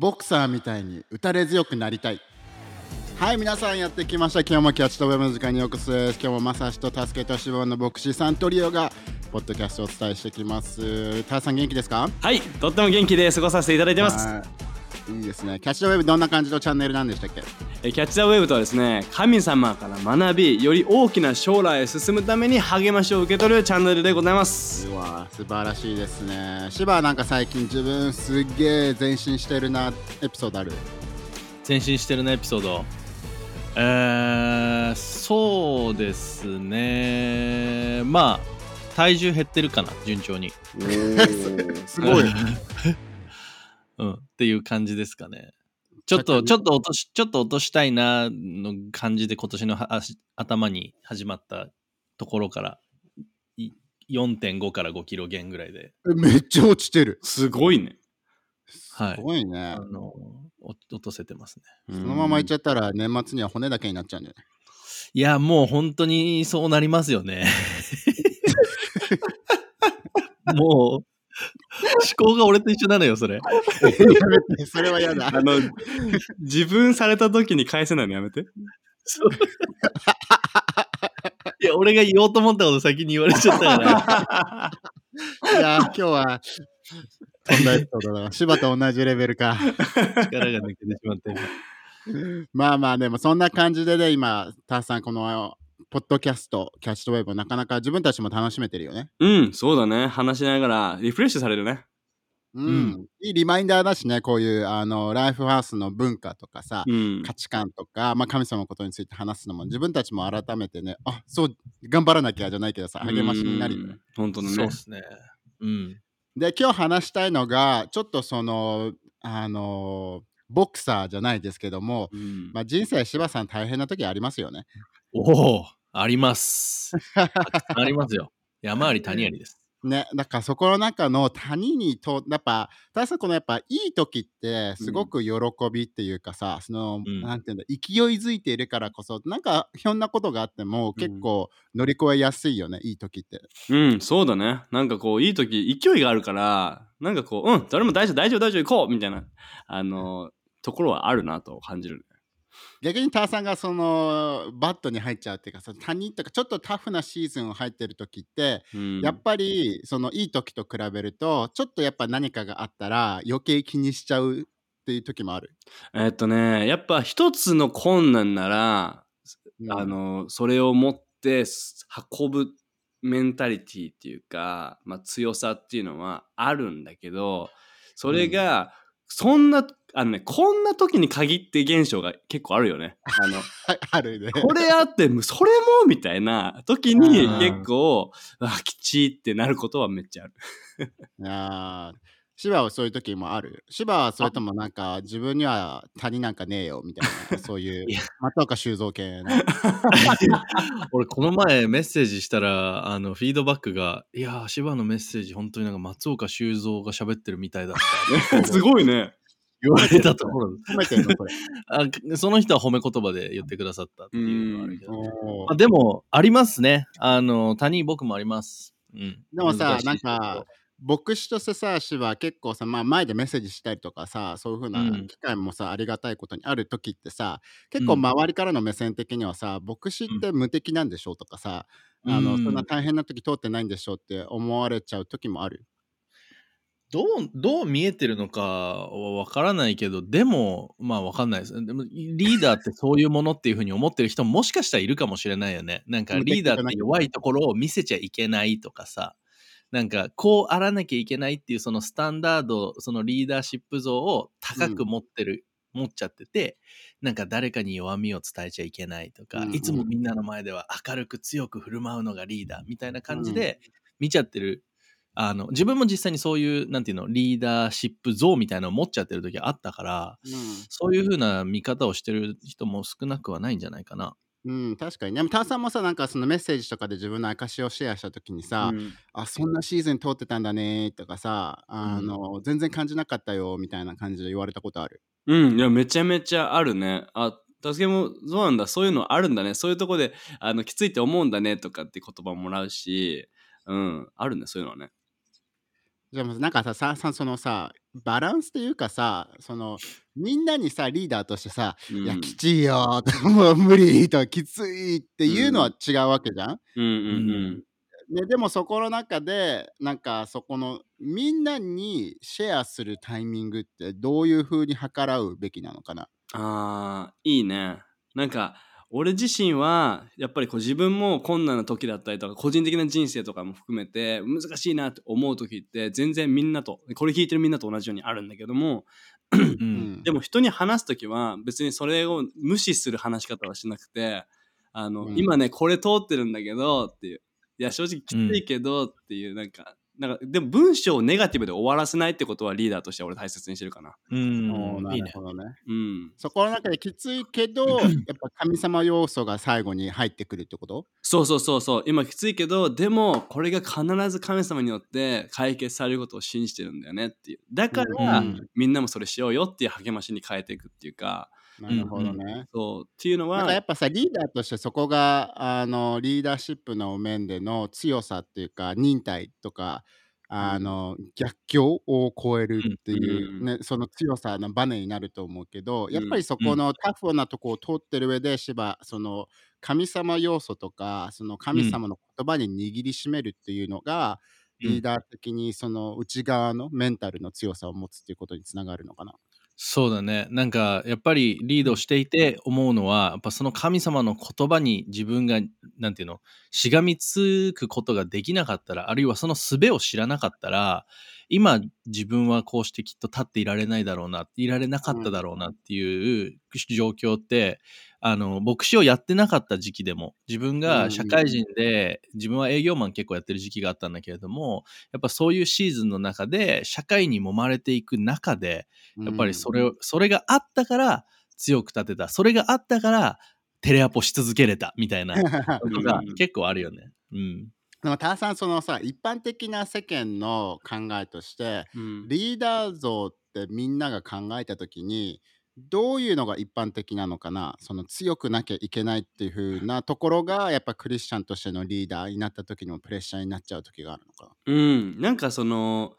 ボクサーみたいに打たれ強くなりたい。はい皆さんやってきました。今日もキャッチとウェブの時間にようこす今日もまさしと助けとしぼの牧師さんトリオがポッドキャストをお伝えしてきます。ターさん元気ですか？はいとっても元気で過ごさせていただいてますいいいですね。キャッチとウェブどんな感じのチャンネルなんでしたっけ？えキャッチ・ザ・ウェブとはですね神様から学びより大きな将来へ進むために励ましを受け取るチャンネルでございます。うわ素晴らしいですね。芝はなんか最近自分すっげえ前進してるなエピソードある？前進してるなエピソード。えー、そうですね。まあ体重減ってるかな順調に。すごい うん。っていう感じですかね。ちょっとちょっと落としちょっと落としたいなの感じで今年のは頭に始まったところからい4.5から5キロ減ぐらいで。めっちゃ落ちてる。すごいね。はい。すごいね、あのお落とせてますね。そのままいっちゃったら年末には骨だけになっちゃうんじゃない？いやもう本当にそうなりますよね。もう思考が俺と一緒なのよそれ。やめてそれは嫌だ。あの自分された時に返せないのやめて。いや俺が言おうと思ったこと先に言われちゃったから。いや今日は飛んだエピソードだわ。芝と同じレベルか。力が抜けてしまってまあまあでもそんな感じでね今ターさんこのポッドキャストキャッチとウェブなかなか自分たちも楽しめてるよね。うんそうだね。話しながらリフレッシュされるね。うん、うん。いいリマインダーだしねこういうあのライフハウスの文化とかさ、うん。価値観とか、まあ、神様のことについて話すのも自分たちも改めてねあそう頑張らなきゃじゃないけどさ励ましになるよね。本当だね。そうですね。うん。で今日話したいのがちょっとそのあのボクサーじゃないですけども、うん。まあ、人生柴さん大変な時ありますよね。おおありますありますよ 山あり谷ありですね、だからそこの中の谷にとやっぱ大さこのやっぱいい時ってすごく喜びっていうかさ、その、うんなんていうんだ勢いづいているからこそなんかひょんなことがあっても結構乗り越えやすいよね、いい時って。うん、そうだね。なんかこう、いい時、勢いがあるから、なんかこう、うん、誰も大丈夫、大丈夫、大丈夫、行こうみたいな、あの、ところはあるなと感じる。逆にターさんがそのバットに入っちゃうっていうかその谷とかちょっとタフなシーズンを入ってる時って、うん、やっぱりそのいい時と比べるとちょっとやっぱ何かがあったら余計気にしちゃうっていう時もある。えっとね、やっぱ一つの困難なら、うんあの、それを持って運ぶメンタリティっていうか、まあ、強さっていうのはあるんだけど、それが、そんな、あのね、こんな時に限って現象が結構あるよね。あの、は いあるね。これあって、それもみたいな時にうん結構、あ、きちってなることはめっちゃある。ああ、芝はそういう時もある。芝はそれともなんか自分には谷なんかねえよみたいな、そういう松岡修造系の。俺この前メッセージしたらあのフィードバックが「いやー芝のメッセージ本当になんか松岡修造が喋ってるみたいだった」すごいね。言われたところ褒めてるのこれ。あその人は褒め言葉で言ってくださったっていうのはあるけど、あ、でもありますね。あの谷僕もあります、うん、でもさなんか牧師としてさ芝結構さ、まあ、前でメッセージしたりとかさそういう風なうん。機会もさ、ありがたいことにある時ってさ結構うん。周りからの目線的にはさ牧師って無敵なんでしょうとかさ、あのうん。そんな大変な時通ってないんでしょうって思われちゃう時もある。どうどう見えてるのかはわからないけどでもまあわかんないです。でもリーダーってそういうものっていうふうに思ってる人ももしかしたらいるかもしれないよね。なんか リーダーって弱いところを見せちゃいけないとかさなんかこうあらなきゃいけないっていうそのスタンダードそのリーダーシップ像を高く持ってる、持っちゃっててなんか誰かに弱みを伝えちゃいけないとか、うん。いつもみんなの前では明るく強く振る舞うのがリーダーみたいな感じで見ちゃってる。あの自分も実際にそういうなんていうのリーダーシップ像みたいなのを持っちゃってる時あったからそういう風な見方をしてる人も少なくはないんじゃないかな。うん、確かに。でも、ターさんもさ、なんかそのメッセージとかで自分の証をシェアしたときにさ、うんあ、そんなシーズン通ってたんだねとかさ、あの、全然感じなかったよみたいな感じで言われたことある。うん、いや、めちゃめちゃあるね。あ、助けもそうなんだ、そういうのあるんだね、そういうとこであのきついって思うんだねとかって言葉もらうし、うん、あるね、そういうのはね。じゃあもうなんかさささそのさバランスっていうかさそのみんなにさリーダーとしてさ「いやうん。きちいよ」とか「もう無理」とか「きつい」っていうのは違うわけじゃん？うんうんででもそこの中でなんかそこのみんなにシェアするタイミングってどういうふうに計らうべきなのかな？ああ、いいね。なんか、俺自身は、やっぱりこう自分も困難な時だったりとか、個人的な人生とかも含めて、難しいなって思う時って、全然みんなと、これ聞いてるみんなと同じようにあるんだけども、う。うんんでも人に話す時は、別にそれを無視する話し方はしなくて、あの、うん今ね、これ通ってるんだけど、っていう。いや、正直きついけど、っていう、なんか、なんか、でも文章をネガティブで終わらせないってことはリーダーとして俺大切にしてるかな。うんないるいね。ほどね。うん。そこの中できついけど やっぱ神様要素が最後に入ってくるってこと？そうそうそうそう今きついけどでもこれが必ず神様によって解決されることを信じてるんだよねっていうだから、うんみんなもそれしようよっていう励ましに変えていくっていうかなるほどね。そう。っていうのはなんかやっぱさリーダーとしてそこがあのリーダーシップの面での強さっていうか忍耐とかあの、逆境を超えるっていう、うんねその強さのバネになると思うけど、んやっぱりそこのタフなとこを通ってる上で芝その神様要素とかその神様の言葉に握りしめるっていうのが、うん。リーダー的にその内側のメンタルの強さを持つっていうことにつながるのかな。そうだね。なんかやっぱりリードしていて思うのは、やっぱその神様の言葉に自分が、なんていうの、しがみつくことができなかったら、あるいはその術を知らなかったら、今自分はこうしてきっと立っていられないだろうな、いられなかっただろうなっていう状況って、あの、牧師をやってなかった時期でも、自分が社会人で、自分は営業マン結構やってる時期があったんだけれども、やっぱそういうシーズンの中で、社会に揉まれていく中で、やっぱりそれを、それがあったから強く立てた。それがあったからテレアポし続けれたみたいな ことがうん結構あるよね。うん。でもターさんそのさ一般的な世間の考えとしてうんリーダー像ってみんなが考えた時にどういうのが一般的なのかな？その強くなきゃいけないっていうふうなところがやっぱクリスチャンとしてのリーダーになった時にもプレッシャーになっちゃう時があるのか。うん、なんかその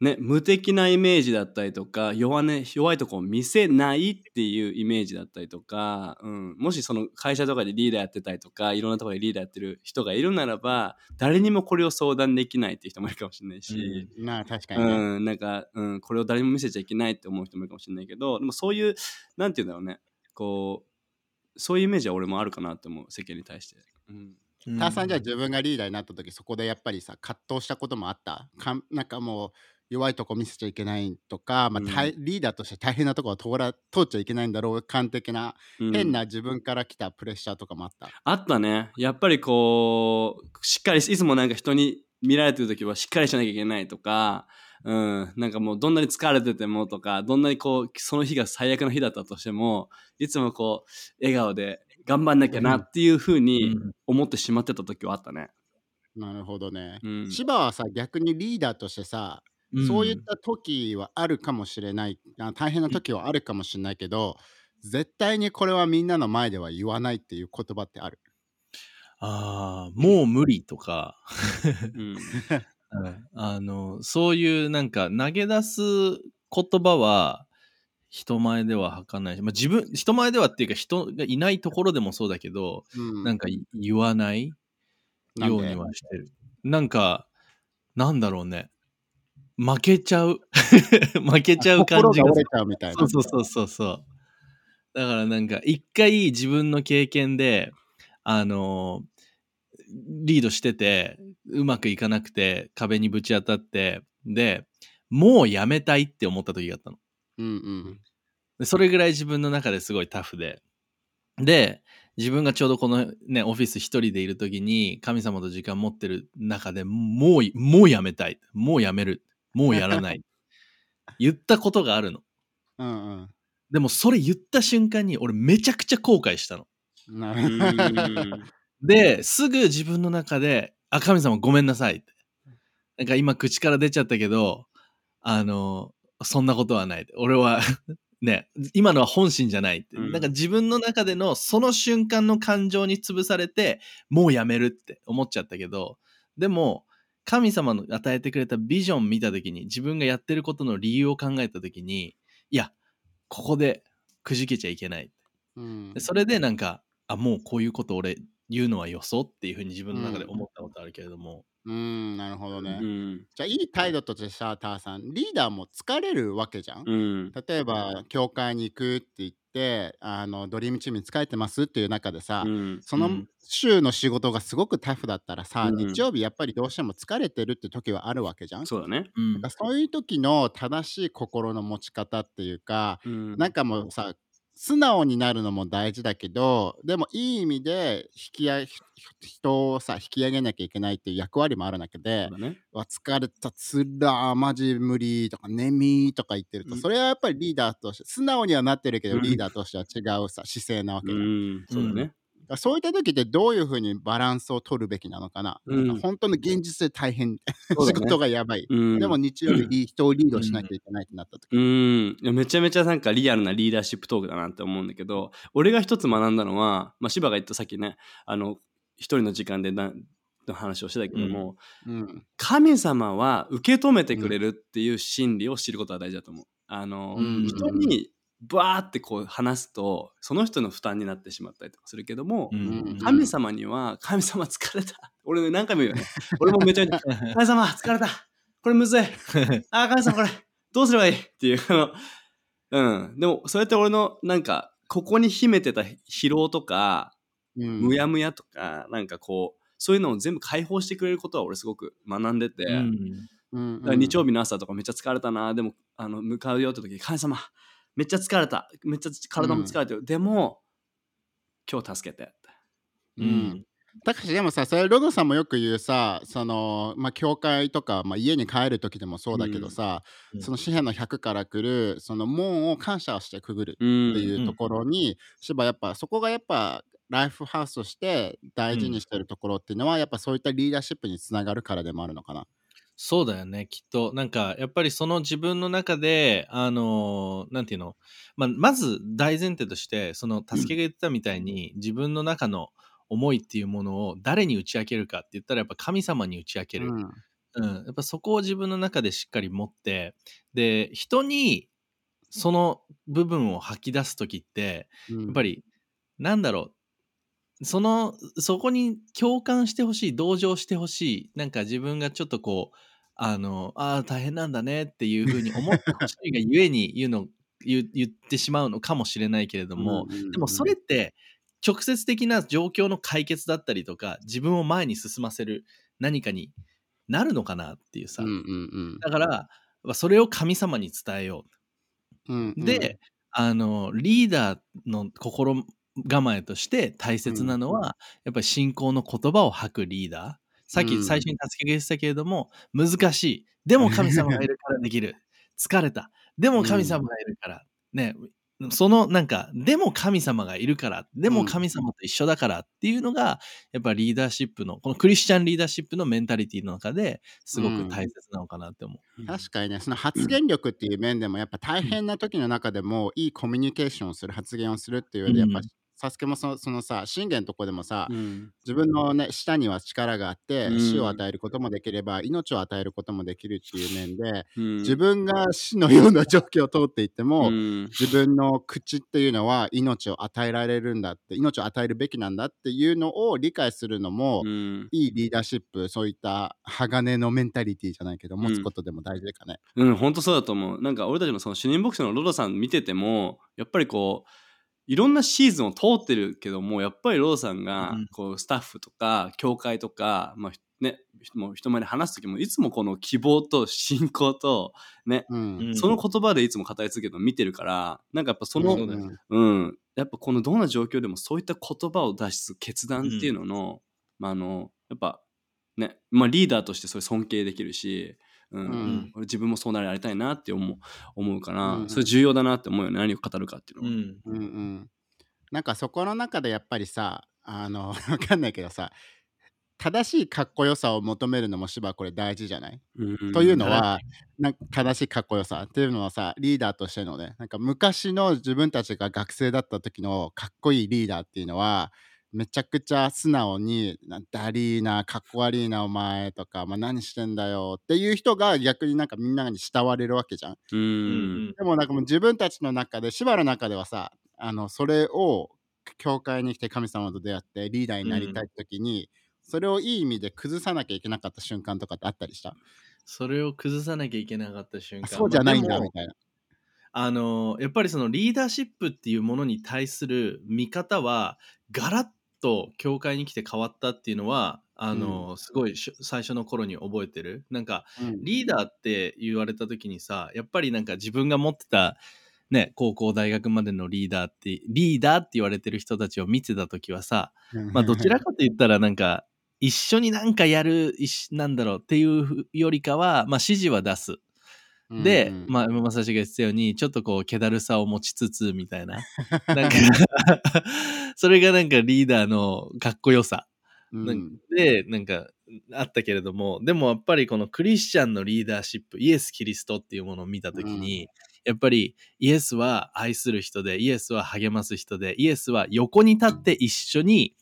ね無敵なイメージだったりとか弱,、ね、弱いとこを見せないっていうイメージだったりとか、うん、もしその会社とかでリーダーやってたりとかいろんなところでリーダーやってる人がいるならば誰にもこれを相談できないっていう人もいるかもしれないし、な。まあ確かにね。うん、なんか、うん、これを誰にも見せちゃいけないって思う人もいるかもしれないけどでもそういうなんて言うんだろうね。こうそういうイメージは俺もあるかなって思う世間に対して。うん。ターさんじゃあ自分がリーダーになった時そこでやっぱりさ葛藤したこともあった？かんなんかもう弱いとこ見せちゃいけないとか、まあ大リーダーとして大変なとこは通ら通っちゃいけないんだろう感的な、うん変な自分から来たプレッシャーとかもあった。あったね。やっぱりこう、しっかり、いつもなんか人に見られてる時はしっかりしなきゃいけないとか、うん、なんかもうどんなに疲れててもとか、どんなにこう、その日が最悪の日だったとしても、いつもこう、笑顔で頑張んなきゃなっていうふうにうん思ってしまってた時はあったね。なるほどね。うん。芝はさ逆にリーダーとしてさ、そういった時はあるかもしれないあ大変な時はあるかもしれないけど、絶対にこれはみんなの前では言わないっていう言葉ってある？ああ、もう無理とか、うん。あの、そういうなんか投げ出す言葉は人前では吐かないし、まあ、自分、人前ではっていうか人がいないところでもそうだけど、うんなんかい言わないなんでようにはしてる。なんか、なんだろうね。負けちゃう。負けちゃう感じが心がみたいな。そうそうそうそう。だからなんか一回自分の経験で、あのリードしてて、うまくいかなくて、壁にぶち当たって、で、もうやめたいって思った時があったの。うんうん。でそれぐらい自分の中ですごいタフで。で、自分がちょうどこのね、オフィス一人でいる時に、神様と時間持ってる中でもう、もうやめたい。もうやめる。もうやらない。言ったことがあるの。うんでもそれ言った瞬間に俺めちゃくちゃ後悔したの。うん。なうるほど。ん で、すぐ自分の中で、あ、神様ごめんなさいって。なんか今口から出ちゃったけど、あの、そんなことはない。俺は、ね、今のは本心じゃないって。うんなんか自分の中でのその瞬間の感情に潰されて、もうやめるって思っちゃったけど、でも、神様の与えてくれたビジョン見た時に自分がやってることの理由を考えた時にいやここでくじけちゃいけない。うん。でそれでなんかあもうこういうこと俺言うのはよそっていうふうに自分の中で思ったことあるけれども、うんなるほどね、うん。じゃあいい態度としてさターさんリーダーも疲れるわけじゃん、うん。例えば教会に行くって言ってあのドリームチームに疲れてますっていう中でさ、うん。そうのん。週の仕事がすごくタフだったらさ、うん。日曜日やっぱりどうしても疲れてるって時はあるわけじゃん？そうだね。うんだからそういう時の正しい心の持ち方っていうか、うん。なんかもうさ素直になるのも大事だけどでもいい意味で引き人をさ引き上げなきゃいけないっていう役割もある中でそうだね「わ疲れたつらーマジ無理」とか「眠い」とか言ってるとうん。それはやっぱりリーダーとして素直にはなってるけどうん。リーダーとしては違うさ姿勢なわけうじゃん。ん。そうだねそういった時ってどういうふうにバランスを取るべきなのかな,、うんなんか本当の現実で大変、ね。仕事がやばい、うん。でも日曜日リ人をリードしなきゃいけないってなった時、うん。いやめちゃめちゃなんかリアルなリーダーシップトークだなって思うんだけど俺が一つ学んだのは、まあ、芝が言ったさっきねあの一人の時間でなの話をしてたけども、うん。神様は受け止めてくれるっていう心理を知ることが大事だと思う。あの、うん。人にバーってこう話すとその人の負担になってしまったりとかするけども、うん。神様には「神様疲れた」俺ね何回も言うよね。俺もめちゃめちゃ「神様疲れた。これむずい。あー神様これどうすればいい?」っていう。うん。でもそれって俺のなんかここに秘めてた疲労とかうん。むやむやとかなんかこうそういうのを全部解放してくれることは俺すごく学んでて、うん。うんだから日曜日の朝とかめっちゃ疲れたな。でもあの向かうよって時に神様めっちゃ疲れた。めっちゃ体も疲れてる、でも今日助けてううん。んたかしでもさそれロドさんもよく言うさそのまあ教会とか、まあ、家に帰る時でもそうだけどさ、うん。その詩篇の100から来るその門を感謝をしてくぐるうんっていうところに、芝やっぱそこがやっぱライフハウスとして大事にしてるところっていうのは、やっぱそういったリーダーシップにつながるからでもあるのかな。そうだよねきっと。なんかやっぱりその自分の中であのなんていうの、まあ、まず大前提としてその助けが言ってたみたいに、自分の中の思いっていうものを誰に打ち明けるかって言ったらやっぱ神様に打ち明ける、うん。うん、やっぱそこを自分の中でしっかり持ってで人にその部分を吐き出す時ってうん。やっぱりなんだろう？そのそこに共感してほしい同情してほしいなんか自分がちょっとこうあのあー大変なんだねっていうふうに思ってほしいがゆえに言うの言言ってしまうのかもしれないけれども、うんうんうん。でもそれって直接的な状況の解決だったりとか自分を前に進ませる何かになるのかなっていうさ、うんうんだからまあそれを神様に伝えよううんうん。で、あのリーダーの心構えとして大切なのは、やっぱり信仰の言葉を吐くリーダーさっきうん。最初に助けが言ってたけれども、難しい。でも神様がいるからできる。疲れた。でも神様がいるから、ねそのなんかでも神様がいるからでも神様と一緒だからっていうのがやっぱリーダーシップのこのクリスチャンリーダーシップのメンタリティの中ですごく大切なのかなって思う。確かにねその発言力っていう面でもやっぱ大変な時の中でもいいコミュニケーションをする発言をするっていう上でやっぱうんサスケもそそのさ信玄のとこでもさ、うん。自分のね舌には力があって、うん。死を与えることもできれば命を与えることもできるっていう面で、うん。自分が死のような状況を通っていっても、うん。自分の口っていうのは命を与えられるんだって命を与えるべきなんだっていうのを理解するのも、うん。いいリーダーシップそういった鋼のメンタリティじゃないけど持つことでも大事かね。うん、本当そうだと思う。なんか俺たちもその主任牧師のロドさん見てても、やっぱりこう、いろんなシーズンを通ってるけども、やっぱりロドさんがうんこうスタッフとか、教会とか、まあね、もう人前で話す時もいつもこの希望と信仰と、ね、うん。うん。その言葉でいつも語り続けるのを見てるから、なんかやっぱその、そうだよねうん、やっぱこのどんな状況でもそういった言葉を出す決断っていうのの、まああのやっぱね、まあ、リーダーとしてそれ尊敬できるし、うん。うん。俺自分もそうなりたいなって思う思うから、うんそれ重要だなって思うよね何を語るかっていうのは。うん。うんうん、なんかそこの中でやっぱりさあの わかんないけどさ正しいかっこよさを求めるのも芝これ大事じゃない、うん。というのはなんか正しいかっこよさっていうのはさリーダーとしてのねなんか昔の自分たちが学生だった時のかっこいいリーダーっていうのはめちゃくちゃ素直に「なんだりーなかっこ悪いなお前」とか、まあ、何してんだよっていう人が逆になんかみんなに慕われるわけじゃん。ううんん。でもなんかもう自分たちの中で芝の中ではさあのそれを教会に来て神様と出会ってリーダーになりたい時に、それをいい意味で崩さなきゃいけなかった瞬間とかってあったりした？それを崩さなきゃいけなかった瞬あ間。そうじゃないんだみたいな。あのやっぱりそのリーダーシップっていうものに対する見方はガラッと教会に来て変わったっていうのはあの、すごいし最初の頃に覚えてる。なんかうん。リーダーって言われた時にさやっぱりなんか自分が持ってたね高校大学までのリーダーってリーダーって言われてる人たちを見てた時はさまあどちらかと言ったらなんか一緒になんかやるなんだろうっていうよりかはまあ指示は出すで、うんうんまあ、山正氏が言ってたように、ちょっとこう、気だるさを持ちつつ、みたいな。なんか、それがなんかリーダーのかっこよさ。うんで、なんか、あったけれども、でもやっぱりこのクリスチャンのリーダーシップ、イエス・キリストっていうものを見たときに、やっぱりイエスは愛する人で、イエスは励ます人で、イエスは横に立って一緒に、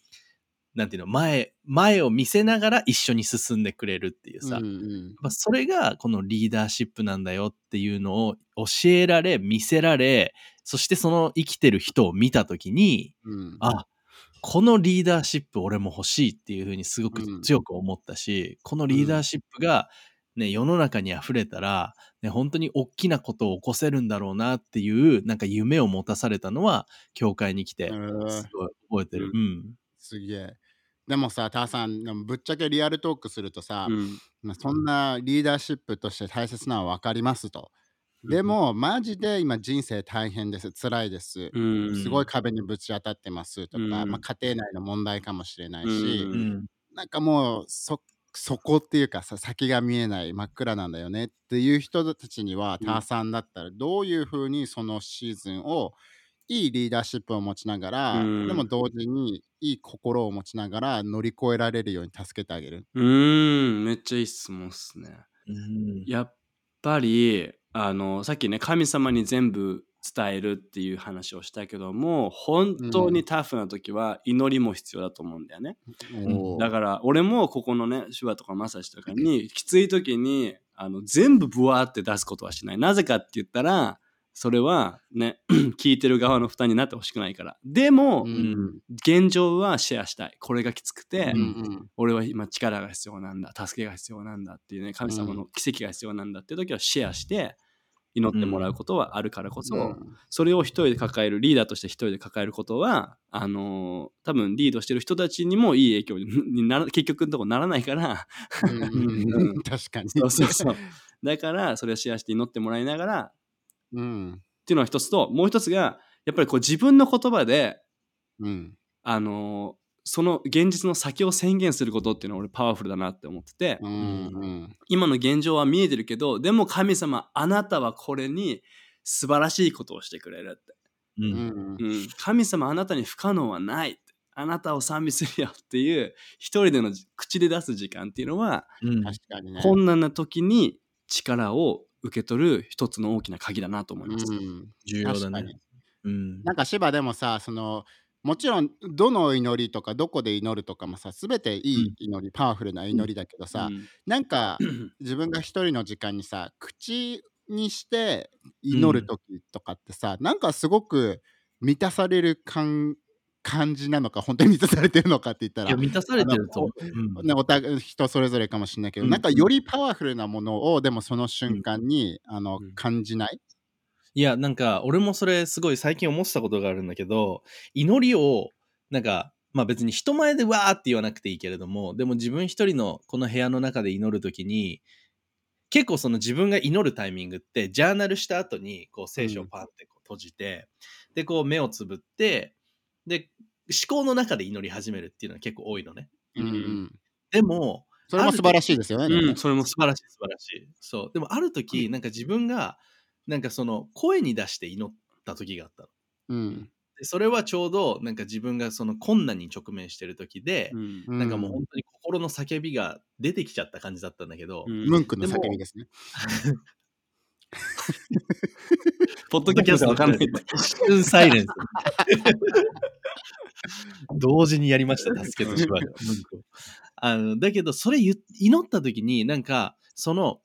なんていうの、前、前を見せながら一緒に進んでくれるっていうさ、うんうん。それがこのリーダーシップなんだよっていうのを教えられ、見せられ、そしてその生きてる人を見たときに、うん。あ、このリーダーシップ俺も欲しいっていうふうにすごくうん。強く思ったし、このリーダーシップが、ね、世の中に溢れたら、ね、本当に大きなことを起こせるんだろうなっていう、なんか夢を持たされたのは、教会に来て、すごい覚えてる。うん。すげえ。でもさ、ターさん、でもぶっちゃけリアルトークするとさ、うんまあそんなリーダーシップとして大切なのは分かりますと。でも、マジで今人生大変です。辛いです。うんすごい壁にぶち当たってますとか、うんまあ、家庭内の問題かもしれないし、うんうん。なんかもうそそこっていうかさ先が見えない真っ暗なんだよねっていう人たちには、うんターさんだったらどういうふうにそのシーズンをいいリーダーシップを持ちながら、うんでも同時にいい心を持ちながら乗り越えられるように助けてあげる。うーん、めっちゃいい質問っすね。うんやっぱり、あの、さっきね、神様に全部伝えるっていう話をしたけども、本当にタフな時は祈りも必要だと思うんだよね。おーだから、俺もここのね、手話とかマサシとかに、きつい時に、あの、全部ブワーって出すことはしない。なぜかって言ったら、それはね、聞いてる側の負担になってほしくないから。でも、うん現状はシェアしたい。これがきつくて、うんうん俺は今力が必要なんだ助けが必要なんだっていうね神様の奇跡が必要なんだっていう時はシェアして祈ってもらうことはあるからこそ、うんそれを一人で抱えるリーダーとして一人で抱えることはあのー多分リードしてる人たちにもいい影響になら 結局のところならないからうん 確かに。そうそうそうだからそれをシェアして祈ってもらいながらっうん。ていうのが一つともう一つがやっぱりこう自分の言葉でうん。あのーその現実の先を宣言することっていうのは俺パワフルだなって思ってて、うんうん。今の現状は見えてるけどでも神様あなたはこれに素晴らしいことをしてくれるって、ううんん。うん、神様あなたに不可能はないって。あなたを賛美するよっていう一人での口で出す時間っていうのはうん。確かにね。困難な時に力を受け取る一つの大きな鍵だなと思います。うん。重要だね。うん。なんか芝でもさそのもちろんどの祈りとかどこで祈るとかもさ全ていい祈り、パワフルな祈りだけどさ、うん。なんか 自分が一人の時間にさ口にして祈る時とかってさ、なんかすごく満たされる感感じなのか本当に満たされてるのかって言ったら満たされてると思う。うん。ね、お互い人それぞれかもしれないけど、うん。なんかよりパワフルなものをでもその瞬間に、あのうん。感じない、いや、なんか、俺もそれすごい最近思ってたことがあるんだけど、祈りを、なんか、まあ別に人前でわーって言わなくていいけれども、でも自分一人のこの部屋の中で祈るときに、結構その自分が祈るタイミングって、ジャーナルした後に、こう聖書をパンってこう閉じて、で、こう目をつぶって、で、思考の中で祈り始めるっていうのは結構多いのね。うんうんでも、それも素晴らしいですよね。うん、それも素晴らしい素晴らしい。そう。でもある時、なんか自分が、なんかその声に出して祈った時があったの。うんでそれはちょうどなんか自分がその困難に直面してる時で、うんうんなんかもう本当に心の叫びが出てきちゃった感じだったんだけど、うんムンクの叫びですね。ポッドキャストわかんない。一瞬サイレンス。同時にやりました、助けと芝居を。あのだけど、それ言祈った時に、なんか、その、思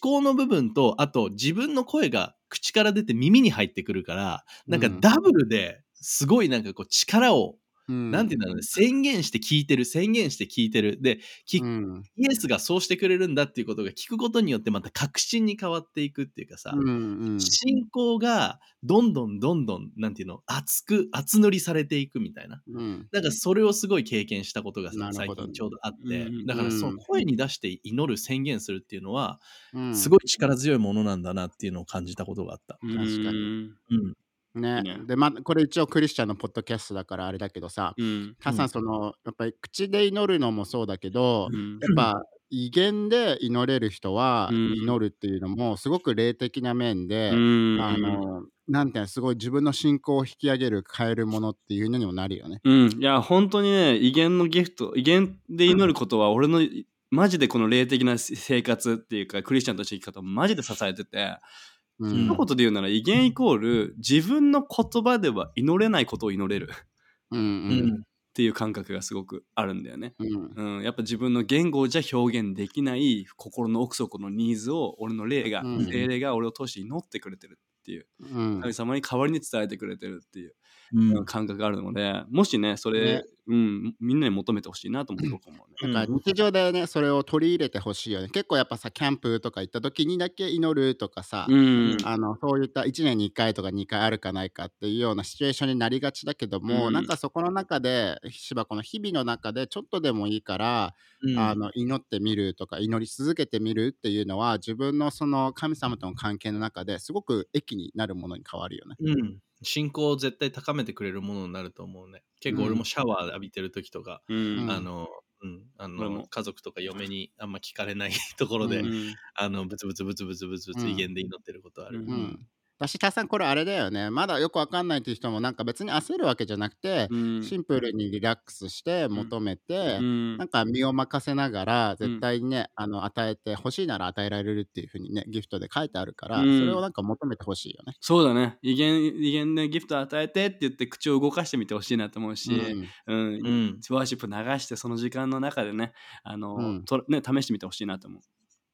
考の部分と、あと自分の声が口から出て耳に入ってくるから、なんかうんダブルですごいなんかこう力を、うんなんていうんだろうね、宣言して聞いてる、宣言して聞いてる。で、きうんイエスがそうしてくれるんだっていうことが聞くことによってまた確信に変わっていくっていうかさ、うんうん信仰がどんどんどんどん、なんていうの、熱く、厚塗りされていくみたいな。うんなんかそれをすごい経験したことが最近ちょうどあって、うんだからその声に出して祈る宣言するっていうのは、うんすごい力強いものなんだなっていうのを感じたことがあった。確かにに。うん。ね。ね。でまこれ一応クリスチャンのポッドキャストだからあれだけどさうん。タさんそのやっぱり口で祈るのもそうだけどうん。やっぱ威厳で祈れる人はうん。祈るっていうのもすごく霊的な面で、うんあのなんていうのすごい自分の信仰を引き上げる変えるものっていうのにもなるよね。うん、いや本当にね威厳のギフト威厳で祈ることは俺のマジでこの霊的な生活っていうかクリスチャンとして生き方をマジで支えててううん。一言で言うなら威厳イコール自分の言葉では祈れないことを祈れる。っうん。うん。ていう感覚がすごくあるんだよね。うん。やっぱ自分の言語じゃ表現できない心の奥底のニーズを俺の霊が、うん。霊霊が俺を通して祈ってくれてるっていう。うん。神様に代わりに伝えてくれてるっていう。うん感覚があるのでもしねそれ、ね。うん、みんなに求めてほしいなと思うと思うね。なんか日常でねそれを取り入れてほしいよね。結構やっぱさキャンプとか行った時にだけ祈るとかさ、うん。あのそういった1年に1回とか2回あるかないかっていうようなシチュエーションになりがちだけども、うん。なんかそこの中で芝子の日々の中でちょっとでもいいから、うん。あの祈ってみるとか祈り続けてみるっていうのは自分のその神様との関係の中ですごく益になるものに変わるよね。うん。信仰を絶対高めてくれるものになると思うね。結構俺もシャワー浴びてる時とか、うん。あの、うん、あの家族とか嫁にあんま聞かれない ところで、うんあのブツブツブツブツブツブツうん。威厳で祈ってることある。うんうん私多さんこれあれだよね。まだよくわかんないっていう人もなんか別に焦るわけじゃなくて、うん。シンプルにリラックスして求めて、うん。なんか身を任せながら絶対にね、あの与えて欲しいなら与えられるっていうふうにねギフトで書いてあるから、うん。それをなんか求めてほしいよね。そうだね。威厳威厳でギフト与えてって言って口を動かしてみてほしいなと思うし、うん。うん。ワーシップ流してその時間の中でねあの、ね試してみてほしいなと思う。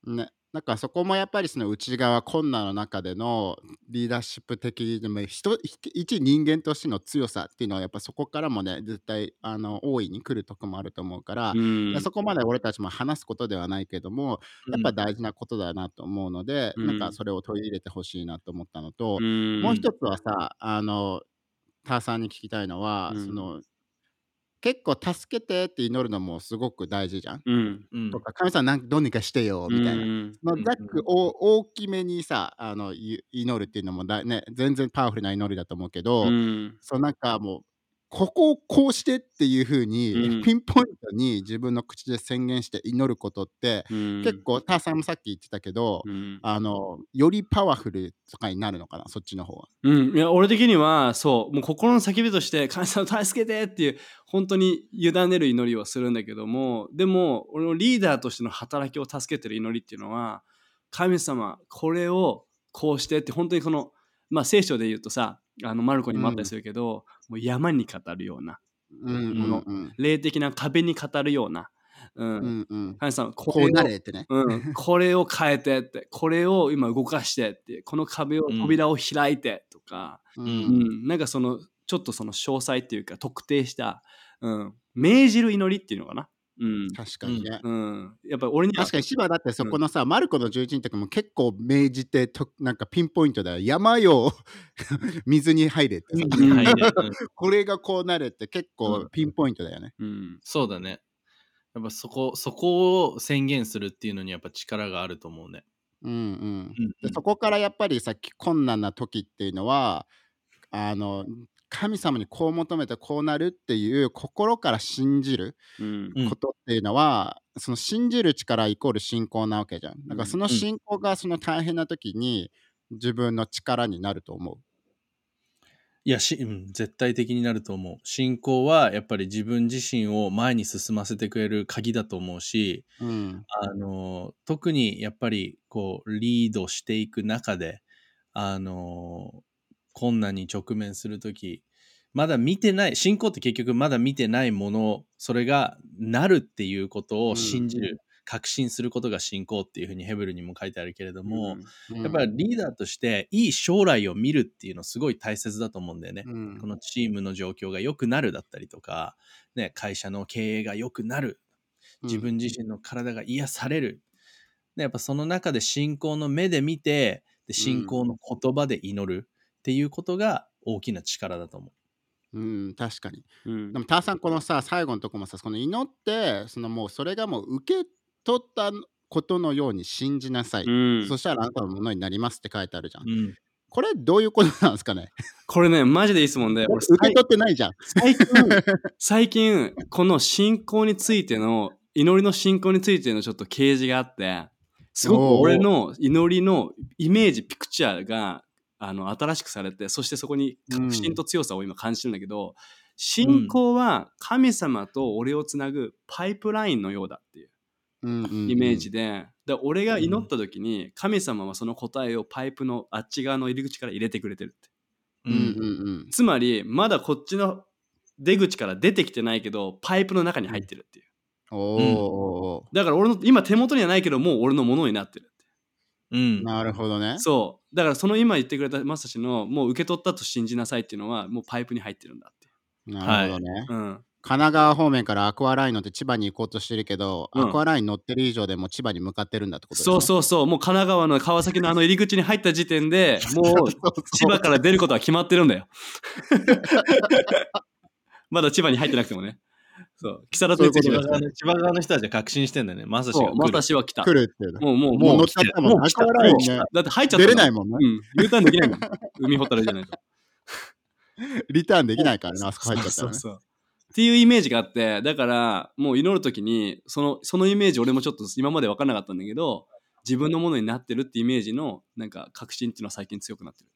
ね、なんかそこもやっぱりその内側困難の中でのリーダーシップ的でも人一人間としての強さっていうのはやっぱそこからもね絶対あの大いに来るとこもあると思うから、うん。そこまで俺たちも話すことではないけどもやっぱ大事なことだなと思うので、うん。なんかそれを取り入れてほしいなと思ったのと、うん。もう一つはさあのターさんに聞きたいのは、うん。その結構助けてって祈るのもすごく大事じゃん。うんうんとか神様なんどうにかしてよみたいな。うんのざっくお大きめにさあのい祈るっていうのもだ、ね、全然パワフルな祈りだと思うけど、うんそうなんかもうここをこうしてっていう風に、うん。ピンポイントに自分の口で宣言して祈ることって、うん。結構ターさんもさっき言ってたけど、うん。あのよりパワフルとかになるのかなそっちの方は。うん、いや俺的にはそう。もう心の叫びとして神様助けてっていう本当に委ねる祈りをするんだけどもでも俺のリーダーとしての働きを助けてる祈りっていうのは神様これをこうしてって本当にこのまあ聖書で言うとさあのマルコにもあったりするけど、もう山に語るようなうんうんうん。霊的な壁に語るような、うん。うんうん。神様ここうれを。うん、これを変えてってこれを今動かしてってこの壁をうん。扉を開いてとか、ううんん。なんかそのちょっとその詳細っていうか特定した、うん、命じる祈りっていうのかな、うん。確かにね。うん、やっぱり俺には確かに芝だってそこのさ、マルコの11の時も結構命じてとなんかピンポイントだよ山よ 水に入れって。さ、これがこうなれって結う構ん。ピンポイントだよね。うん。そうだね。やっぱそこ、そこを宣言するっていうのにやっぱ力があると思うね。うんうん。うんでそこからやっぱりさ困難な時っていうのはあの神様にこう求めてこうなるっていう心から信じるうんうんことっていうのは、その信じる力イコール信仰なわけじゃん。だからその信仰がその大変な時に自分の力になると思う。いやし、うん、絶対的になると思う。信仰はやっぱり自分自身を前に進ませてくれる鍵だと思うし、うんあの特にやっぱりこうリードしていく中であの困難に直面するときまだ見てない、信仰って結局まだ見てないもの、それがなるっていうことを信じる、確信することが信仰っていうふうにヘブルにも書いてあるけれども、やっぱりリーダーとしていい将来を見るっていうのすごい大切だと思うんだよね。うん。このチームの状況が良くなるだったりとか、ね、会社の経営が良くなる、自分自身の体が癒される。でやっぱその中で信仰の目で見て、で信仰の言葉で祈るっていうことが大きな力だと思うん、確かに。うんでも、ターさん、このさ、最後のとこもさ、この祈って、そのもうそれがもう受け取ったことのように信じなさい。うんそしたらあなたのものになりますって書いてあるじゃん。う。うん。これどういうことなんですかね？これね、マジでいい質問で、俺受け取ってないじゃん。最近、最近、この信仰についての、祈りの信仰についてのちょっと啓示があって、すごく俺の祈りのイメージ、ピクチャーが、あの、新しくされて、そしてそこに確信と強さを今感じてるんだけど、信仰は神様と俺をつなぐパイプラインのようだっていううんうんうん。イメージで、で俺が祈った時に神様はその答えをパイプのあっち側の入り口から入れてくれてるって。うんうんうん。つまり、まだこっちの出口から出てきてないけど、パイプの中に入ってるっていう。おーおー。だから俺の、今手元にはないけど、もう俺のものになってる。うん。なるほどね。そう。だからその今言ってくれたまさしの、もう受け取ったと信じなさいっていうのは、もうパイプに入ってるんだって。なるほどね。うん。神奈川方面からアクアライン乗って千葉に行こうとしてるけど、うんアクアライン乗ってる以上でもう千葉に向かってるんだってことでしょ？そうそうそう。もう神奈川の川崎のあの入り口に入った時点で、もう千葉から出ることは決まってるんだよ。まだ千葉に入ってなくてもね。そう。木更津に着いてる千葉側の人たちは確信してんだよね。まさしが来るたしは来た。来るっていうの。もう、もう、もう乗っ来ちゃったもん。アもう来たクアラインね。だって入っちゃった。出れないいもんね。うん。U ターンできないもん。海ほたるじゃないと。リターンできないからね、あそこ入っちゃったらね。そうそうそうっていうイメージがあって、だから、もう祈るときに、その、そのイメージ俺もちょっと今まで分からなかったんだけど、自分のものになってるってイメージの、なんか、確信っていうのは最近強くなってる。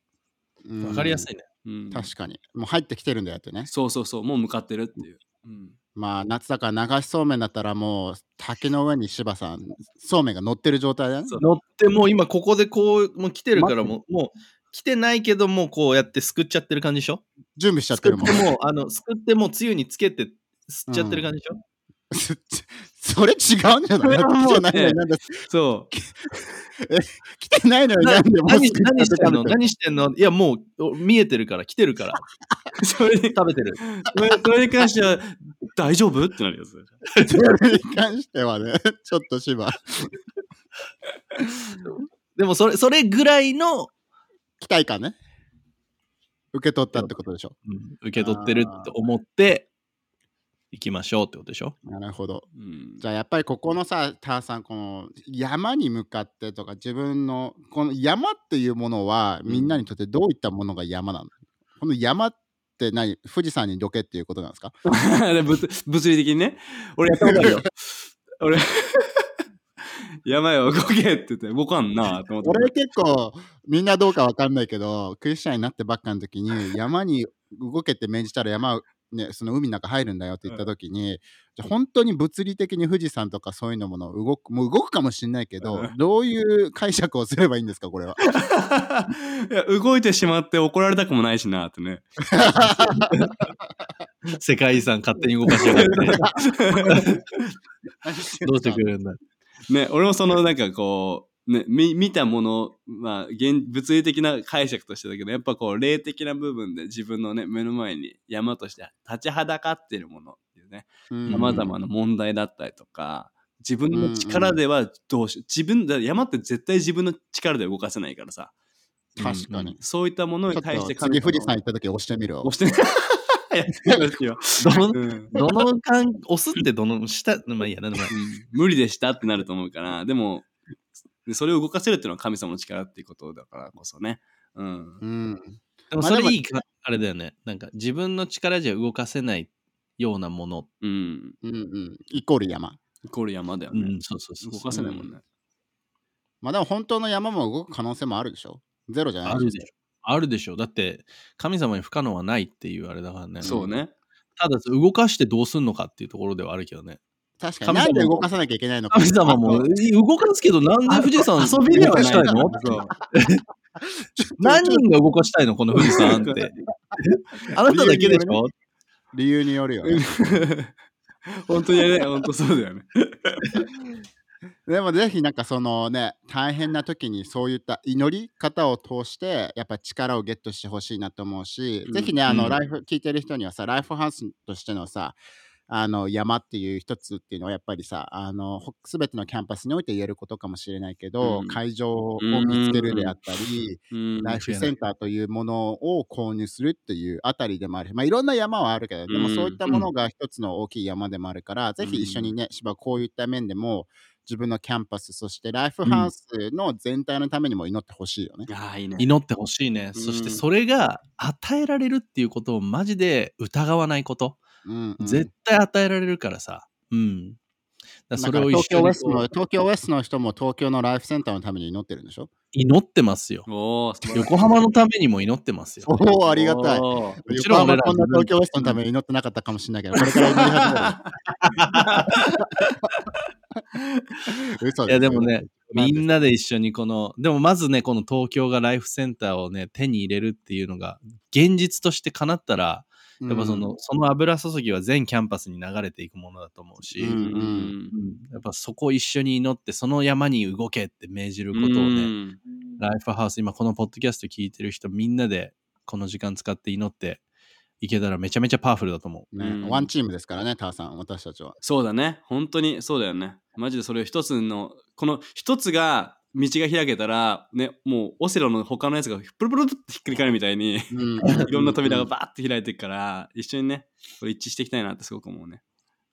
うんわかりやすいね。うん。確かに。もう入ってきてるんだよってね。そうそうそう、もう向かってるっていう。うん。まあ、夏だから流しそうめんだったらもう、竹の上に柴さん、そうめんが乗ってる状態だね。乗ってもう今ここでこう、もう来てるから待もう、もう来てないけどもうこうやってすくっちゃってる感じでしょ？準備しちゃっすくてるもん。ってもう、あの、すくってもうつゆにつけて吸っちゃってる感じでしょ、それ違うんじゃない？それはもうじゃないのになんでそ来てないのになんでもう何何してんの？何してんの？いやもうお見えてるから来てるからう。それに、食べてる。それに関しては、大丈夫？ってなるやつ。それに関してはね、ちょっと柴、でもそれそれぐらいの、期待感ね。受け取ったってことでしょ。うん受け取ってると思って行きましょうってことでしょ？なるほど。うん。じゃあやっぱりここのさ、ターさん、この山に向かってとか自分の、この山っていうものはみんなにとってどういったものが山なの、この山って何？富士山にどけっていうことなんですか？物理的にね。俺やったことあるよ。俺、山よ、動けって言って動かんなと思って。俺結構みんなどうかわかんないけどクリスチャンになってばっかの時に山に動けって命じたら山、ね、その海の中入るんだよって言った時に、じゃあ本当に物理的に富士山とかそういうのもの動くもう動くかもしれないけど、うん。どういう解釈をすればいいんですかこれは？いや動いてしまって怒られたくもないしなってね。世界遺産勝手に動かしやがって。どうしてくれるんだ。ね、俺もそのなんかこう、ね、見見たもの、まあ現、物理的な解釈としてだけど、やっぱこう、霊的な部分で自分のね、目の前に山として立ちはだかっているものっていうね、うん。様々な問題だったりとか、自分の力ではどうし、自分だ、山って絶対自分の力で動かせないからさ、確かに。うん。そういったものに対してと次富士山行った時押してみるわ。押して、い ややめてよ。どのうん。どの感押すってどの下まあいいや無理でしたってなると思うから、でも、でそれを動かせるっていうのは神様の力っていうことだからこそね。うん。うん。でもそれいいかあれだよねなんか自分の力じゃ動かせないようなものうん。うんうん。イコール山。イコール山だよね。うんそうそうそう動かせないもんね。まあでも本当の山も動く可能性もあるでしょゼロじゃないあるでしょあるでしょだって神様に不可能はないっていうあれだからねそうね。ただ動かしてどうすんのかっていうところではあるけどね確かに。神様も。なんで動かさなきゃいけないのか。神様も。動かすけどなんで富士山遊びではない動かしたいの何人が動かしたいのこの富士山って。あなただけでしょ？理由によるよね。本当にね、本当そうだよね。でもぜひなんかそのね大変な時にそういった祈り方を通してやっぱ力をゲットしてほしいなと思うし、うん。ぜひねあの、うん。ライフ聞いてる人にはさライフハウスとしてのさあの山っていう一つっていうのはやっぱりさあのほ全てのキャンパスにおいて言えることかもしれないけど、うん会場を見つけるであったり、うんライフセンターというものを購入するっていうあたりでもある。まあいろんな山はあるけど、でもうんそういったものが一つの大きい山でもあるから、ぜひ一緒にね、芝こういった面でも自分のキャンパス、そしてライフハウスの全体のためにも祈ってほしいよね。ああ、いいね。祈ってほしいね。そしてそれが与えられるっていうことをマジで疑わないこと。うんうん絶対与えられるからさ。うん。だそれを東京ウェストの東京ウェストの人も東京のライフセンターのために祈ってるんでしょ？祈ってますよ。横浜のためにも祈ってますよ。おお、ありがたい。もちろん俺らこんな東京ウェストのために祈ってなかったかもしれないけど、これから祈り始める。嘘いやでもね、みんな、なで一緒にこの、でもまずね、この東京がライフセンターをね、手に入れるっていうのが、現実として叶ったら、やっぱその、その油注ぎは全キャンパスに流れていくものだと思うし、うんうんうんやっぱそこを一緒に祈って、その山に動けって命じることをね、うんライフハウス、今このポッドキャスト聞いてる人みんなでこの時間使って祈っていけたらめちゃめちゃパワフルだと思う。ねうんワンチームですからね、ターさん、私たちは。そうだね。本当にそうだよね。マジでそれを一つの、この一つが道が開けたら、ね、もうオセロの他のやつがプルプルってひっくり返るみたいに、うん。いろんな扉がバーって開いていくから、一緒にね、これ一致していきたいなってすごく思うね。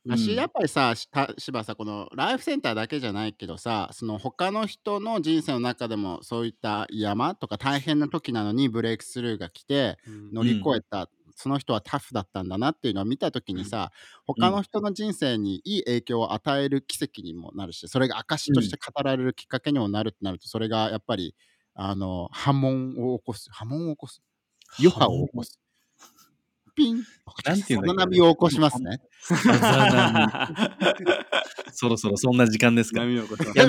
私やっぱりさ、した柴さ、このライフセンターだけじゃないけどさ、その他の人の人生の中でもそういった山とか大変な時なのにブレイクスルーが来て乗り越えた、その人はタフだったんだなっていうのを見た時にさ、他の人の人生にいい影響を与える奇跡にもなるし、それが証として語られるきっかけにもなるってなると、それがやっぱりあの波紋を起こす、波紋を起こす、余波を起こす。ピンなんていうの波を起こしますね。そろそろそんな時間ですか。いや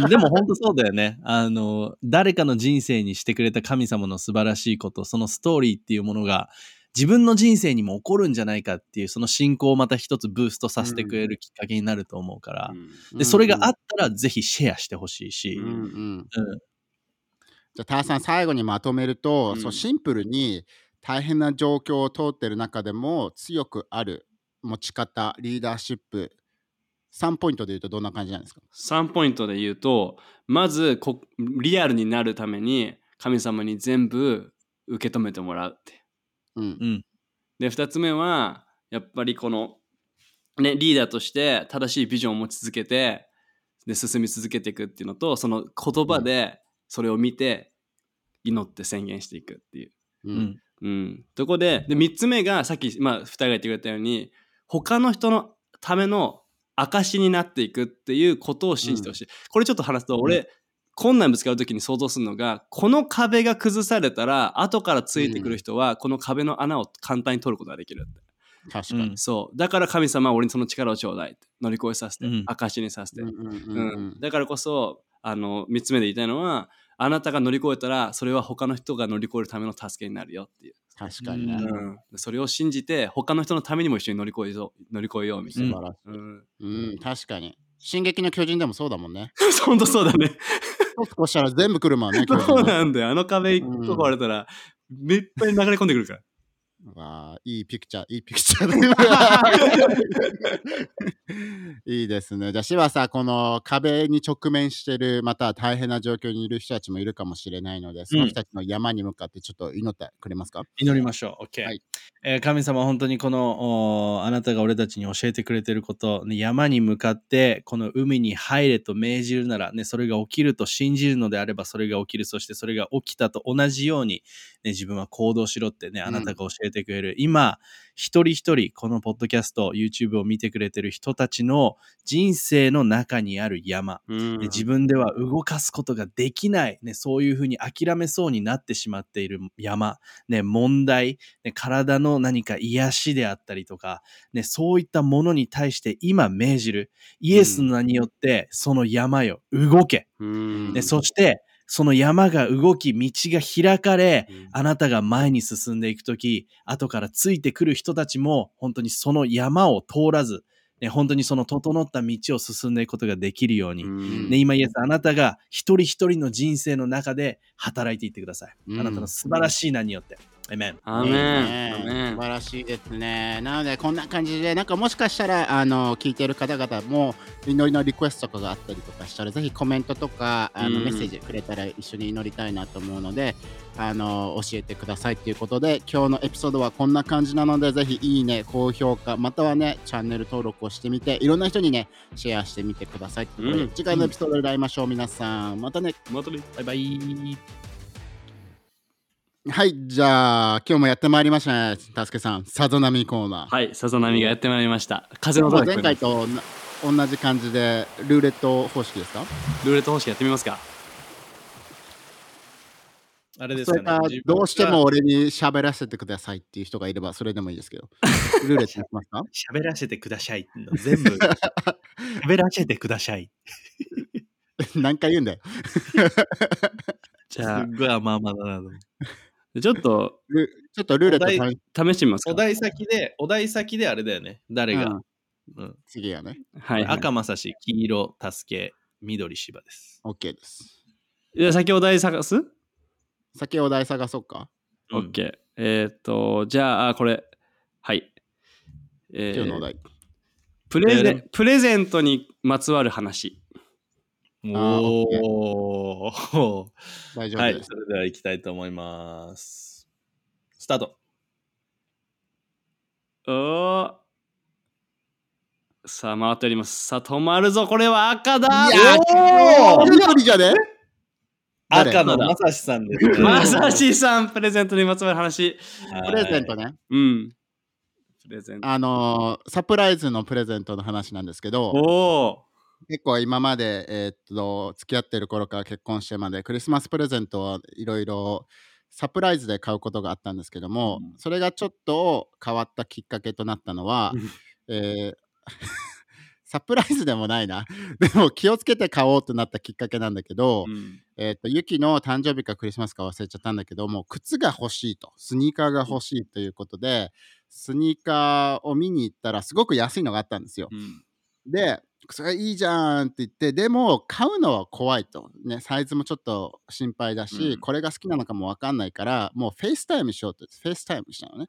でも本当そうだよね。あの、誰かの人生にしてくれた神様の素晴らしいこと、そのストーリーっていうものが自分の人生にも起こるんじゃないかっていう、その信仰をまた一つブーストさせてくれるきっかけになると思うから、で、それがあったらぜひシェアしてほしいし、うんうん。うん。じゃあ、ターさん、最後にまとめると、うん。そうシンプルに大変な状況を通ってる中でも強くある持ち方、リーダーシップ、3ポイントで言うとどんな感じなんですか？3ポイントで言うとまずこリアルになるために神様に全部受け止めてもらうってうん。うん。で2つ目はやっぱりこの、ね、リーダーとして正しいビジョンを持ち続けてで進み続けていくっていうのとその言葉でそれを見て祈って宣言していくっていう。ううん。ん。うん、とこでで3つ目がさっき、まあ、2人が言ってくれたように他の人のための証になっていくっていうことを信じてほしい、これちょっと話すと俺、困難ぶつかる時に想像するのがこの壁が崩されたら後からついてくる人はこの壁の穴を簡単に取ることができるって、確かに。うん。そう。だから神様は俺にその力をちょうだいって乗り越えさせて、うん。証にさせて、うんだからこそあの3つ目で言いたいのはあなたが乗り越えたらそれは他の人が乗り越えるための助けになるよっていう。確かにね。うん。うん、それを信じて他の人のためにも一緒に乗り越えよう乗り越えようみたいな。素晴らしい。うん、うん、確かに。進撃の巨人でもそうだもんね。本当そうだね。一つ越したら全部来るもんね、そうねなんだよ。あの壁一個壊れたら、めっぱい流れ込んでくるから。わあ、いいピクチャー、いいピクチャー。いいですね。じゃあ、柴さん、この壁に直面してる、または大変な状況にいる人たちもいるかもしれないので、その人たちの山に向かってちょっと祈ってくれますか、祈りましょう。OK、はいえー神様、本当にこのおあなたが俺たちに教えてくれてること、ね山に向かってこの海に入れと命じるなら、ね、それが起きると信じるのであればそれが起きる。そしてそれが起きたと同じように、ね、自分は行動しろってね、あなたが教えてくれる。今、一人一人、このポッドキャスト、YouTube を見てくれてる人たちの人生の中にある山、うん。ね自分では動かすことができない、ね、そういうふうに諦めそうになってしまっている山、ね、問題、ね、体の何か癒しであったりとか、ね、そういったものに対して今命じる。イエスの名によってその山よ動け、うん。ね、そしてその山が動き、道が開かれ、うんあなたが前に進んでいくとき、後からついてくる人たちも、本当にその山を通らず、ね、本当にその整った道を進んでいくことができるように、うんね、今イエス、あなたが一人一人の人生の中で働いていってください。うんあなたの素晴らしい名によって。アメン。アーメン。素晴らしいですね。なので、こんな感じで、なんかもしかしたら、あの、聞いてる方々も、祈りのリクエストとかがあったりとかしたら、ぜひコメントとか、あの、うんメッセージくれたら一緒に祈りたいなと思うので、あの、教えてくださいということで、今日のエピソードはこんな感じなので、ぜひいいね、高評価、またはね、チャンネル登録をしてみて、いろんな人にね、シェアしてみてくださいということで、うん次回のエピソードで会いましょう、皆さん。またね。またね。バイバイ。はい、じゃあ、今日もやってまいりましたね、たすけさん。さぞなみコーナー。はい、さざ波がやってまいりました。風の前て回と同じ感じでルーレット方式ですか？ルーレット方式やってみますか。あれですそれかかね。どうしても俺に喋らせてくださいっていう人がいればそれでもいいですけど ルーレットやってますか？喋らせてください。全部。喋らせてください。何回言うんだよす じゃあっごい甘々だなと。ちょっとルちょっとルーレット試試してみますか？お題先で、お題先であれだよね。誰が。うん次はねはい、はい。赤まさし、黄色、助け、緑、芝です。OK ですじゃあ先お題探す、先お題探そうかうん ?OK。えっ、と、じゃあ、これ。はい。えー今日のお題プレゼプレゼントにまつわる話。おー。はい、大丈夫ですそれでは行きたいと思います。スタート。おーさあ、回っております。さあ、止まるぞ。これは赤だいやおー緑じゃね？誰？赤のまさしさんです、ね。まさしさん、プレゼントにまつわる話。はいプレゼントねうん。プレゼント。あのーサプライズのプレゼントの話なんですけどおお結構今まで、えーっと付き合ってる頃から結婚してまでクリスマスプレゼントはいろいろサプライズで買うことがあったんですけども、うん。それがちょっと変わったきっかけとなったのは、うん。えー サプライズでもないな。でも気をつけて買おうとなったきっかけなんだけど、うん。えーっとユキの誕生日かクリスマスか忘れちゃったんだけどもう靴が欲しいと。スニーカーが欲しいということでスニーカーを見に行ったらすごく安いのがあったんですよ。うん。で、それいいじゃんって言って、でも買うのは怖いと。ね、サイズもちょっと心配だし、うんこれが好きなのかもわかんないから、もう FaceTime しようと。 FaceTime したのね。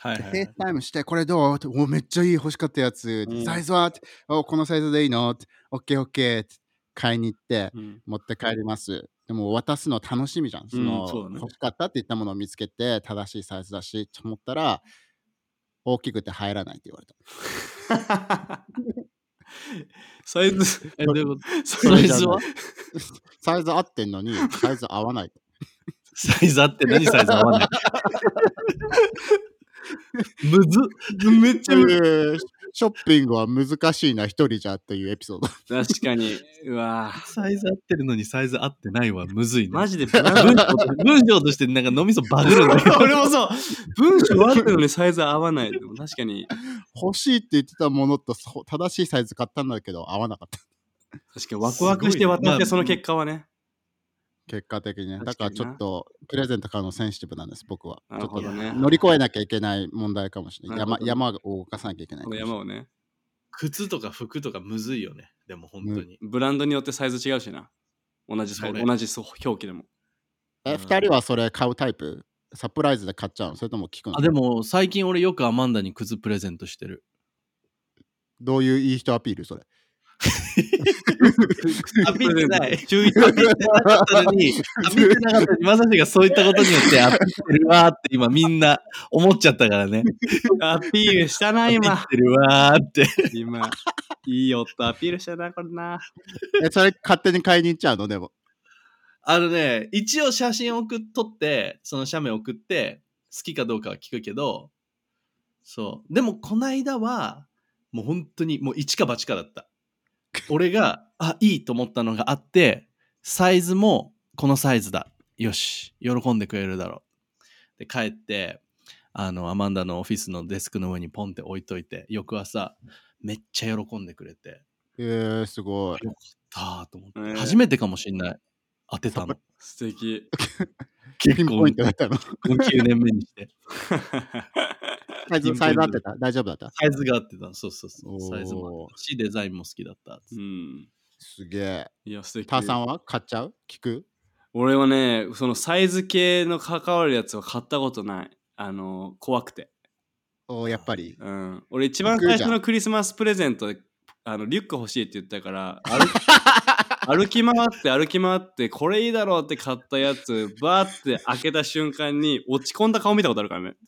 はいはい FaceTime して、これどう？っておめっちゃいい、欲しかったやつ。うんサイズは？っておこのサイズでいいの？ってオッケーオッケーって買いに行って、うん持って帰ります。でも渡すの楽しみじゃん。その、ね欲しかったって言ったものを見つけて、正しいサイズだし、と思ったら、大きくて入らないって言われた。サイズ、えどういうことササイズは？サイズ合ってんのに、サイズ合わない。サイズあって何サイズ合わない。むずっ。めっちゃむえーショッピングは難しいな、一人じゃというエピソード。確かに。うわぁサイズ合ってるのにサイズ合ってないはむずいね。マジで文章と文章としてなんか脳みそバグるんだけど。俺もそう。文章あってるのにサイズ合わない。でも確かに、欲しいって言ってたものと正しいサイズ買ったんだけど、合わなかった。確かにワクワクして渡ってその結果はね。結果的にね。だからちょっと、プレゼント買うのセンシティブなんです、僕は。なるほどねちょっと乗り越えなきゃいけない問題かもしれない。山山を動かさなきゃいけない。山をね。靴とか服とかむずいよね。でも本当に。ブランドによってサイズ違うしな。同じ同じそう表記でも。え、二人はそれ買うタイプ？サプライズで買っちゃうの？それとも聞くの？あでも最近俺よくアマンダに靴プレゼントしてる。どういういい人アピール？それ。アピってない。注意アピってなかったのに、アピってなかったのに、まさしがそういったことによってアピってるわーって今みんな思っちゃったからね。アピールしたな、アピ今っ。てるわーって。今。いい夫アピールしたな、これな。え、それ勝手に買いに行っちゃうの？でも。あのね、一応写真送っとって、その写メ送って、好きかどうかは聞くけど、そう。でも、こないだは、もう本当に、もう一か八かだった。俺が、あ、いいと思ったのがあって、サイズもこのサイズだ。よし、喜んでくれるだろう。で、帰って、あの、アマンダのオフィスのデスクの上にポンって置いといて、翌朝、めっちゃ喜んでくれて、えー、すごい。よかったと思って、えー初めてかもしんない。当てたの。素敵。ピンポイントだったの。9年目にして。サイズ、サイズ合ってた？大丈夫だった？サイズが合ってた。そうそうそう。サイズもし、デザインも好きだった。うん。すげえ。いや、素敵。ターさんは買っちゃう？聞く？俺はね、そのサイズ系の関わるやつは買ったことない。あの、怖くて。おーやっぱり。うん。俺一番最初のクリスマスプレゼントで、あの、リュック欲しいって言ったから、歩き 歩き回って歩き回って、これいいだろうって買ったやつ、バーって開けた瞬間に落ち込んだ顔見たことあるからね。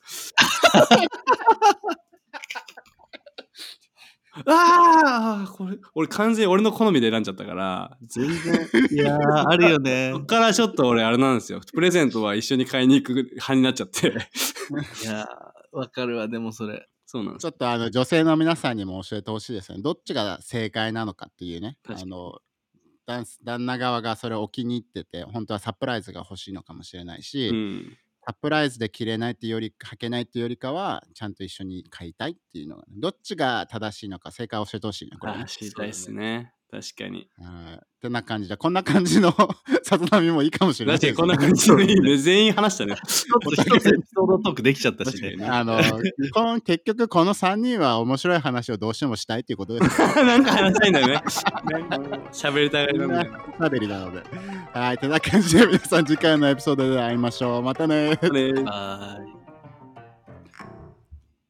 ああこれ俺完全に俺の好みで選んじゃったから全然いやー、あるよねそっからちょっと俺あれなんですよプレゼントは一緒に買いに行く派になっちゃっていやー、わかるわ、でもそれ。そうなんですちょっとあの女性の皆さんにも教えてほしいですよね。どっちが正解なのかっていうね。あの旦旦那側がそれをお気に入ってて、本当はサプライズが欲しいのかもしれないし、うん。サプライズで着れないってより、履けないってよりかは、ちゃんと一緒に買いたいっていうのが、どっちが正しいのか、正解を教えてほしいね。これね。知りたいっすね確かに。はい。ってな感じで、こんな感じの さざ波もいいかもしれない確かにこんな感じでいいね。全員話したね。一つ一つエピソードトークできちゃったしね。あのこの結局この3人は面白い話をどうしてもしたいっていうことです。なんか話したいんだよね。喋りたがりなんだよ。おしゃべりなので。はい、てな感じで皆さん次回のエピソードで会いましょう。またね。ねはーい。